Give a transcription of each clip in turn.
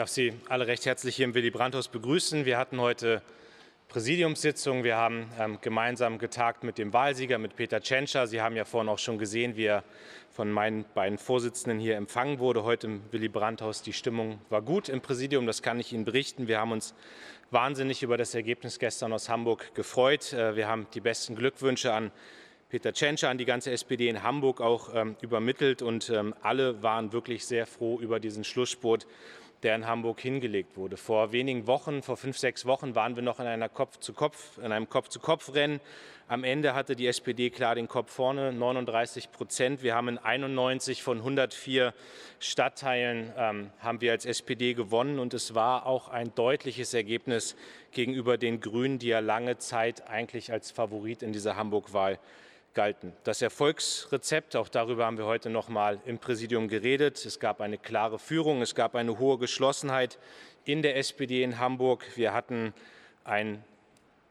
darf Sie alle recht herzlich hier im Willy Brandt-Haus begrüßen. Wir hatten heute Präsidiumssitzung. Wir haben ähm, gemeinsam getagt mit dem Wahlsieger, mit Peter Tschentscher. Sie haben ja vorhin auch schon gesehen, wie er von meinen beiden Vorsitzenden hier empfangen wurde. Heute im Willy Brandt-Haus. Die Stimmung war gut im Präsidium, das kann ich Ihnen berichten. Wir haben uns wahnsinnig über das Ergebnis gestern aus Hamburg gefreut. Äh, wir haben die besten Glückwünsche an Peter Tschentscher, an die ganze SPD in Hamburg auch ähm, übermittelt. Und ähm, alle waren wirklich sehr froh über diesen Schlussspurt der in Hamburg hingelegt wurde. Vor wenigen Wochen, vor fünf, sechs Wochen, waren wir noch in, einer Kopf -zu -Kopf, in einem Kopf-zu-Kopf-Rennen. Am Ende hatte die SPD klar den Kopf vorne, 39 Prozent. Wir haben in 91 von 104 Stadtteilen ähm, haben wir als SPD gewonnen und es war auch ein deutliches Ergebnis gegenüber den Grünen, die ja lange Zeit eigentlich als Favorit in dieser Hamburg-Wahl galten. Das Erfolgsrezept, auch darüber haben wir heute noch mal im Präsidium geredet. Es gab eine klare Führung, es gab eine hohe Geschlossenheit in der SPD in Hamburg. Wir hatten einen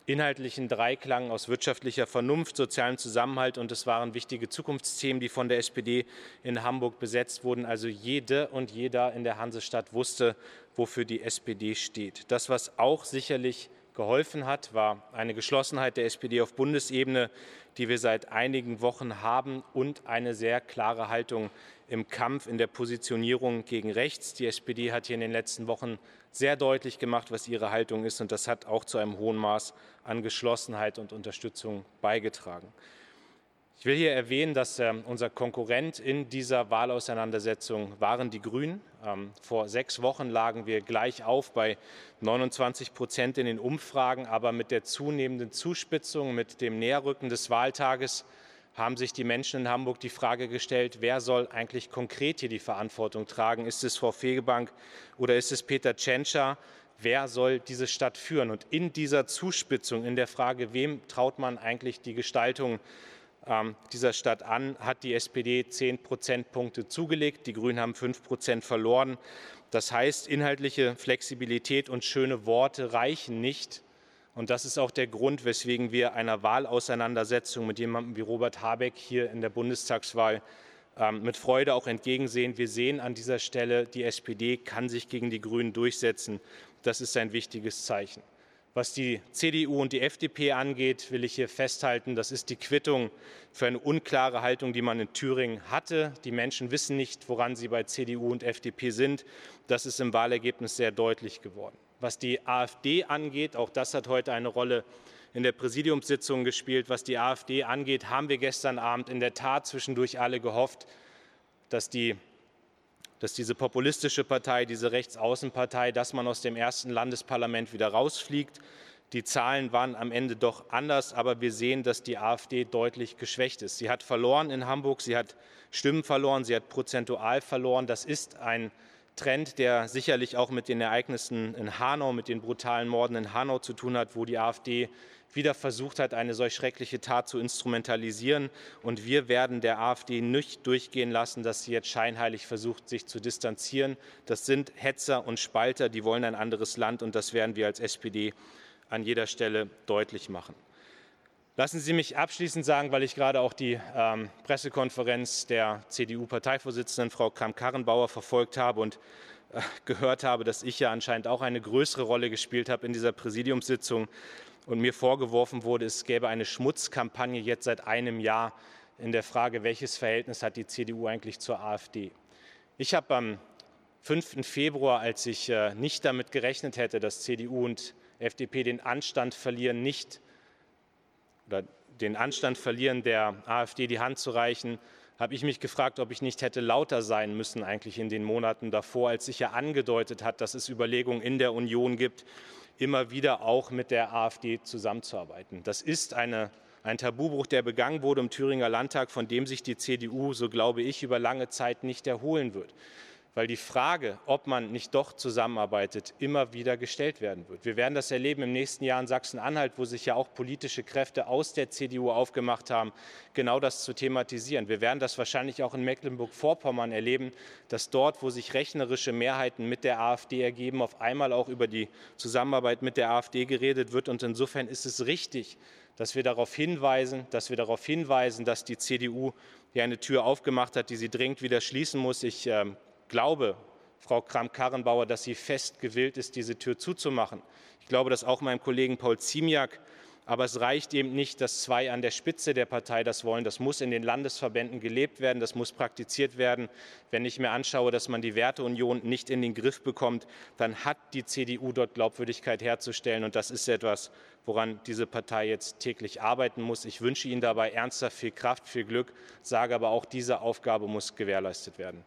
inhaltlichen Dreiklang aus wirtschaftlicher Vernunft, sozialem Zusammenhalt und es waren wichtige Zukunftsthemen, die von der SPD in Hamburg besetzt wurden. Also jede und jeder in der Hansestadt wusste, wofür die SPD steht. Das, was auch sicherlich geholfen hat, war eine Geschlossenheit der SPD auf Bundesebene, die wir seit einigen Wochen haben und eine sehr klare Haltung im Kampf, in der Positionierung gegen rechts. Die SPD hat hier in den letzten Wochen sehr deutlich gemacht, was ihre Haltung ist, und das hat auch zu einem hohen Maß an Geschlossenheit und Unterstützung beigetragen. Ich will hier erwähnen, dass äh, unser Konkurrent in dieser Wahlauseinandersetzung waren die Grünen. Ähm, vor sechs Wochen lagen wir gleich auf bei 29 Prozent in den Umfragen, aber mit der zunehmenden Zuspitzung, mit dem Näherrücken des Wahltages haben sich die Menschen in Hamburg die Frage gestellt, wer soll eigentlich konkret hier die Verantwortung tragen? Ist es Frau Fegebank oder ist es Peter Tschentscher? Wer soll diese Stadt führen? Und in dieser Zuspitzung, in der Frage, wem traut man eigentlich die Gestaltung ähm, dieser Stadt an, hat die SPD zehn Prozentpunkte zugelegt. Die Grünen haben fünf Prozent verloren. Das heißt, inhaltliche Flexibilität und schöne Worte reichen nicht. Und das ist auch der Grund, weswegen wir einer Wahlauseinandersetzung mit jemandem wie Robert Habeck hier in der Bundestagswahl ähm, mit Freude auch entgegensehen. Wir sehen an dieser Stelle, die SPD kann sich gegen die Grünen durchsetzen. Das ist ein wichtiges Zeichen. Was die CDU und die FDP angeht, will ich hier festhalten, das ist die Quittung für eine unklare Haltung, die man in Thüringen hatte. Die Menschen wissen nicht, woran sie bei CDU und FDP sind. Das ist im Wahlergebnis sehr deutlich geworden. Was die AfD angeht, auch das hat heute eine Rolle in der Präsidiumssitzung gespielt. Was die AfD angeht, haben wir gestern Abend in der Tat zwischendurch alle gehofft, dass die dass diese populistische Partei, diese Rechtsaußenpartei, dass man aus dem ersten Landesparlament wieder rausfliegt. Die Zahlen waren am Ende doch anders, aber wir sehen, dass die AfD deutlich geschwächt ist. Sie hat verloren in Hamburg, sie hat Stimmen verloren, sie hat prozentual verloren. Das ist ein Trend, der sicherlich auch mit den Ereignissen in Hanau, mit den brutalen Morden in Hanau zu tun hat, wo die AfD wieder versucht hat, eine solch schreckliche Tat zu instrumentalisieren. Und wir werden der AfD nicht durchgehen lassen, dass sie jetzt scheinheilig versucht, sich zu distanzieren. Das sind Hetzer und Spalter, die wollen ein anderes Land und das werden wir als SPD an jeder Stelle deutlich machen. Lassen Sie mich abschließend sagen, weil ich gerade auch die ähm, Pressekonferenz der CDU-Parteivorsitzenden Frau Kramp-Karrenbauer verfolgt habe und äh, gehört habe, dass ich ja anscheinend auch eine größere Rolle gespielt habe in dieser Präsidiumssitzung und mir vorgeworfen wurde, es gäbe eine Schmutzkampagne jetzt seit einem Jahr in der Frage, welches Verhältnis hat die CDU eigentlich zur AfD. Ich habe am 5. Februar, als ich äh, nicht damit gerechnet hätte, dass CDU und FDP den Anstand verlieren, nicht oder den Anstand verlieren, der AfD die Hand zu reichen, habe ich mich gefragt, ob ich nicht hätte lauter sein müssen eigentlich in den Monaten davor, als sich ja angedeutet hat, dass es Überlegungen in der Union gibt, immer wieder auch mit der AfD zusammenzuarbeiten. Das ist eine, ein Tabubruch, der begangen wurde im Thüringer Landtag, von dem sich die CDU, so glaube ich, über lange Zeit nicht erholen wird weil die Frage, ob man nicht doch zusammenarbeitet, immer wieder gestellt werden wird. Wir werden das erleben im nächsten Jahr in Sachsen-Anhalt, wo sich ja auch politische Kräfte aus der CDU aufgemacht haben, genau das zu thematisieren. Wir werden das wahrscheinlich auch in Mecklenburg-Vorpommern erleben, dass dort, wo sich rechnerische Mehrheiten mit der AfD ergeben, auf einmal auch über die Zusammenarbeit mit der AfD geredet wird. Und insofern ist es richtig, dass wir darauf hinweisen, dass wir darauf hinweisen, dass die CDU hier eine Tür aufgemacht hat, die sie dringend wieder schließen muss. Ich äh, glaube Frau Kramp-Karrenbauer, dass sie fest gewillt ist, diese Tür zuzumachen. Ich glaube, dass auch meinem Kollegen Paul Ziemiak aber es reicht eben nicht, dass zwei an der Spitze der Partei das wollen. Das muss in den Landesverbänden gelebt werden, das muss praktiziert werden. Wenn ich mir anschaue, dass man die Werteunion nicht in den Griff bekommt, dann hat die CDU dort Glaubwürdigkeit herzustellen. Und das ist etwas, woran diese Partei jetzt täglich arbeiten muss. Ich wünsche Ihnen dabei ernsthaft viel Kraft, viel Glück, sage aber auch, diese Aufgabe muss gewährleistet werden.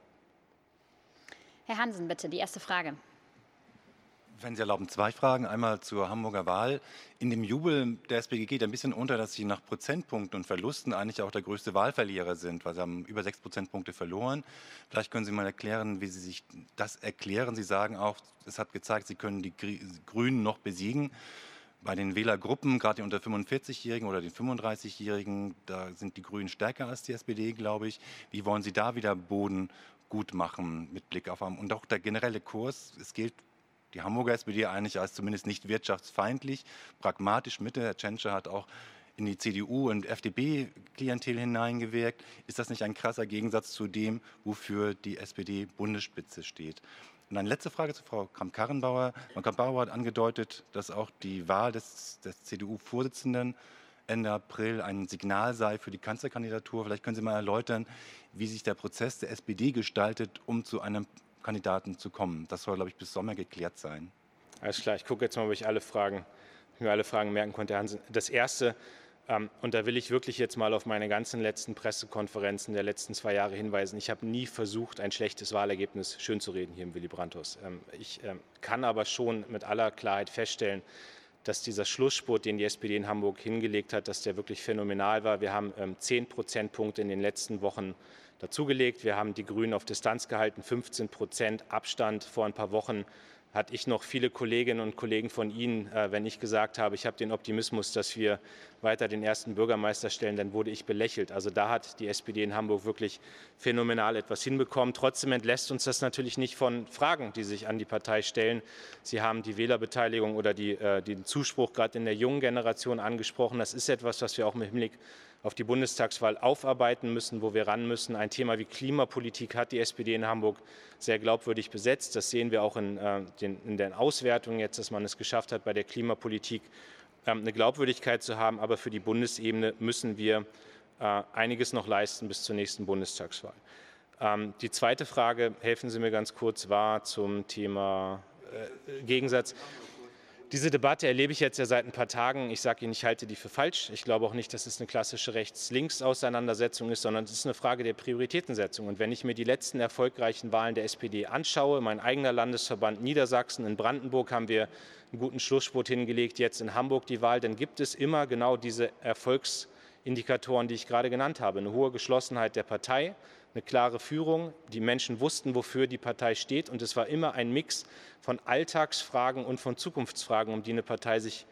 Herr Hansen, bitte, die erste Frage. Wenn Sie erlauben, zwei Fragen. Einmal zur Hamburger Wahl. In dem Jubel der SPD geht ein bisschen unter, dass Sie nach Prozentpunkten und Verlusten eigentlich auch der größte Wahlverlierer sind, weil Sie haben über sechs Prozentpunkte verloren. Vielleicht können Sie mal erklären, wie Sie sich das erklären. Sie sagen auch, es hat gezeigt, Sie können die Grünen noch besiegen. Bei den Wählergruppen, gerade die unter 45-Jährigen oder den 35-Jährigen, da sind die Grünen stärker als die SPD, glaube ich. Wie wollen Sie da wieder Boden gut machen mit Blick auf und auch der generelle Kurs? Es gilt die Hamburger SPD eigentlich als zumindest nicht wirtschaftsfeindlich, pragmatisch Mitte. Herr Tschentscher hat auch in die CDU und FDP-Klientel hineingewirkt. Ist das nicht ein krasser Gegensatz zu dem, wofür die SPD-Bundesspitze steht? Und eine letzte Frage zu Frau Kramp-Karrenbauer. Frau Kramp-Karrenbauer hat angedeutet, dass auch die Wahl des, des CDU-Vorsitzenden Ende April ein Signal sei für die Kanzlerkandidatur. Vielleicht können Sie mal erläutern, wie sich der Prozess der SPD gestaltet, um zu einem Kandidaten zu kommen. Das soll, glaube ich, bis Sommer geklärt sein. Alles klar, ich gucke jetzt mal, ob ich alle Fragen, mir alle Fragen merken konnte. Hansen. Das erste, ähm, und da will ich wirklich jetzt mal auf meine ganzen letzten Pressekonferenzen der letzten zwei Jahre hinweisen. Ich habe nie versucht, ein schlechtes Wahlergebnis schönzureden hier im Willy Brandt-Haus. Ähm, ich ähm, kann aber schon mit aller Klarheit feststellen, dass dieser Schlussspurt, den die SPD in Hamburg hingelegt hat, dass der wirklich phänomenal war. Wir haben zehn Prozentpunkte in den letzten Wochen dazugelegt. Wir haben die Grünen auf Distanz gehalten, 15 Prozent Abstand vor ein paar Wochen hatte ich noch viele Kolleginnen und Kollegen von Ihnen, äh, wenn ich gesagt habe, ich habe den Optimismus, dass wir weiter den ersten Bürgermeister stellen, dann wurde ich belächelt. Also da hat die SPD in Hamburg wirklich phänomenal etwas hinbekommen. Trotzdem entlässt uns das natürlich nicht von Fragen, die sich an die Partei stellen. Sie haben die Wählerbeteiligung oder die, äh, den Zuspruch gerade in der jungen Generation angesprochen. Das ist etwas, was wir auch mit Hinblick auf die Bundestagswahl aufarbeiten müssen, wo wir ran müssen. Ein Thema wie Klimapolitik hat die SPD in Hamburg sehr glaubwürdig besetzt. Das sehen wir auch in, äh, den, in den Auswertungen jetzt, dass man es geschafft hat, bei der Klimapolitik ähm, eine Glaubwürdigkeit zu haben. Aber für die Bundesebene müssen wir äh, einiges noch leisten bis zur nächsten Bundestagswahl. Ähm, die zweite Frage, helfen Sie mir ganz kurz, war zum Thema äh, Gegensatz. Diese Debatte erlebe ich jetzt ja seit ein paar Tagen. Ich sage Ihnen, ich halte die für falsch. Ich glaube auch nicht, dass es eine klassische Rechts-Links-Auseinandersetzung ist, sondern es ist eine Frage der Prioritätensetzung. Und wenn ich mir die letzten erfolgreichen Wahlen der SPD anschaue, mein eigener Landesverband Niedersachsen, in Brandenburg haben wir einen guten Schlussspurt hingelegt, jetzt in Hamburg die Wahl, dann gibt es immer genau diese Erfolgsindikatoren, die ich gerade genannt habe. Eine hohe Geschlossenheit der Partei, eine klare Führung. Die Menschen wussten, wofür die Partei steht. Und es war immer ein Mix von Alltagsfragen und von Zukunftsfragen, um die eine Partei sich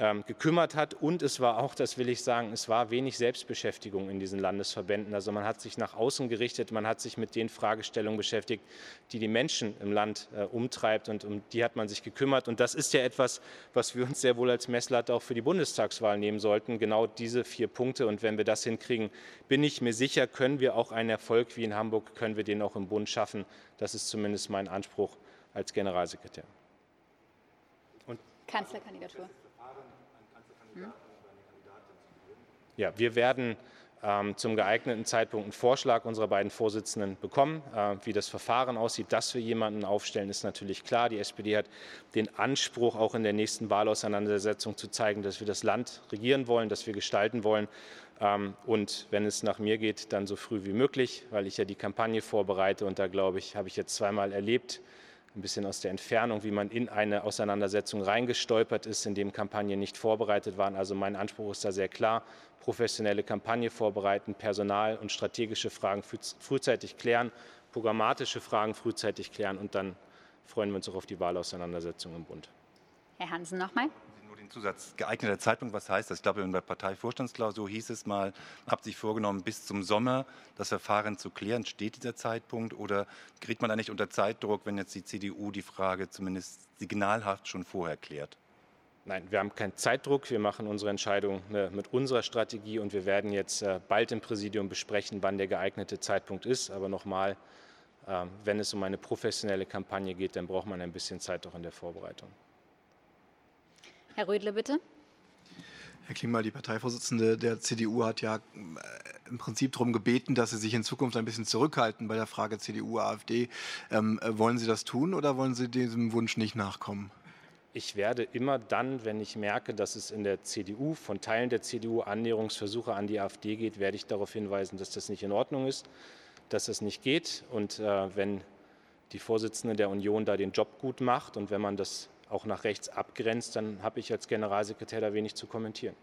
ähm, gekümmert hat. Und es war auch, das will ich sagen, es war wenig Selbstbeschäftigung in diesen Landesverbänden. Also man hat sich nach außen gerichtet, man hat sich mit den Fragestellungen beschäftigt, die die Menschen im Land äh, umtreibt und um die hat man sich gekümmert. Und das ist ja etwas, was wir uns sehr wohl als Messlatte auch für die Bundestagswahl nehmen sollten. Genau diese vier Punkte. Und wenn wir das hinkriegen, bin ich mir sicher, können wir auch einen Erfolg wie in Hamburg, können wir den auch im Bund schaffen. Das ist zumindest mein Anspruch als Generalsekretär. Und Kanzlerkandidatur. Ja, wir werden ähm, zum geeigneten Zeitpunkt einen Vorschlag unserer beiden Vorsitzenden bekommen. Äh, wie das Verfahren aussieht, dass wir jemanden aufstellen, ist natürlich klar. Die SPD hat den Anspruch, auch in der nächsten Wahlauseinandersetzung zu zeigen, dass wir das Land regieren wollen, dass wir gestalten wollen. Ähm, und wenn es nach mir geht, dann so früh wie möglich, weil ich ja die Kampagne vorbereite. Und da glaube ich, habe ich jetzt zweimal erlebt, ein bisschen aus der Entfernung, wie man in eine Auseinandersetzung reingestolpert ist, in dem Kampagnen nicht vorbereitet waren. Also mein Anspruch ist da sehr klar, professionelle Kampagne vorbereiten, Personal und strategische Fragen frühzeitig klären, programmatische Fragen frühzeitig klären und dann freuen wir uns auch auf die Wahlauseinandersetzung im Bund. Herr Hansen nochmal. Zusatz geeigneter Zeitpunkt, was heißt das? Ich glaube, in der Parteivorstandsklausur hieß es mal, habt sich vorgenommen, bis zum Sommer das Verfahren zu klären. Steht dieser Zeitpunkt oder kriegt man da nicht unter Zeitdruck, wenn jetzt die CDU die Frage zumindest signalhaft schon vorher klärt? Nein, wir haben keinen Zeitdruck. Wir machen unsere Entscheidung äh, mit unserer Strategie und wir werden jetzt äh, bald im Präsidium besprechen, wann der geeignete Zeitpunkt ist. Aber nochmal, äh, wenn es um eine professionelle Kampagne geht, dann braucht man ein bisschen Zeit auch in der Vorbereitung. Herr Rödle, bitte. Herr Klingbeil, die Parteivorsitzende der CDU hat ja äh, im Prinzip darum gebeten, dass Sie sich in Zukunft ein bisschen zurückhalten bei der Frage CDU, AfD. Ähm, äh, wollen Sie das tun oder wollen Sie diesem Wunsch nicht nachkommen? Ich werde immer dann, wenn ich merke, dass es in der CDU, von Teilen der CDU Annäherungsversuche an die AfD geht, werde ich darauf hinweisen, dass das nicht in Ordnung ist, dass das nicht geht. Und äh, wenn die Vorsitzende der Union da den Job gut macht und wenn man das auch nach rechts abgrenzt, dann habe ich als Generalsekretär da wenig zu kommentieren.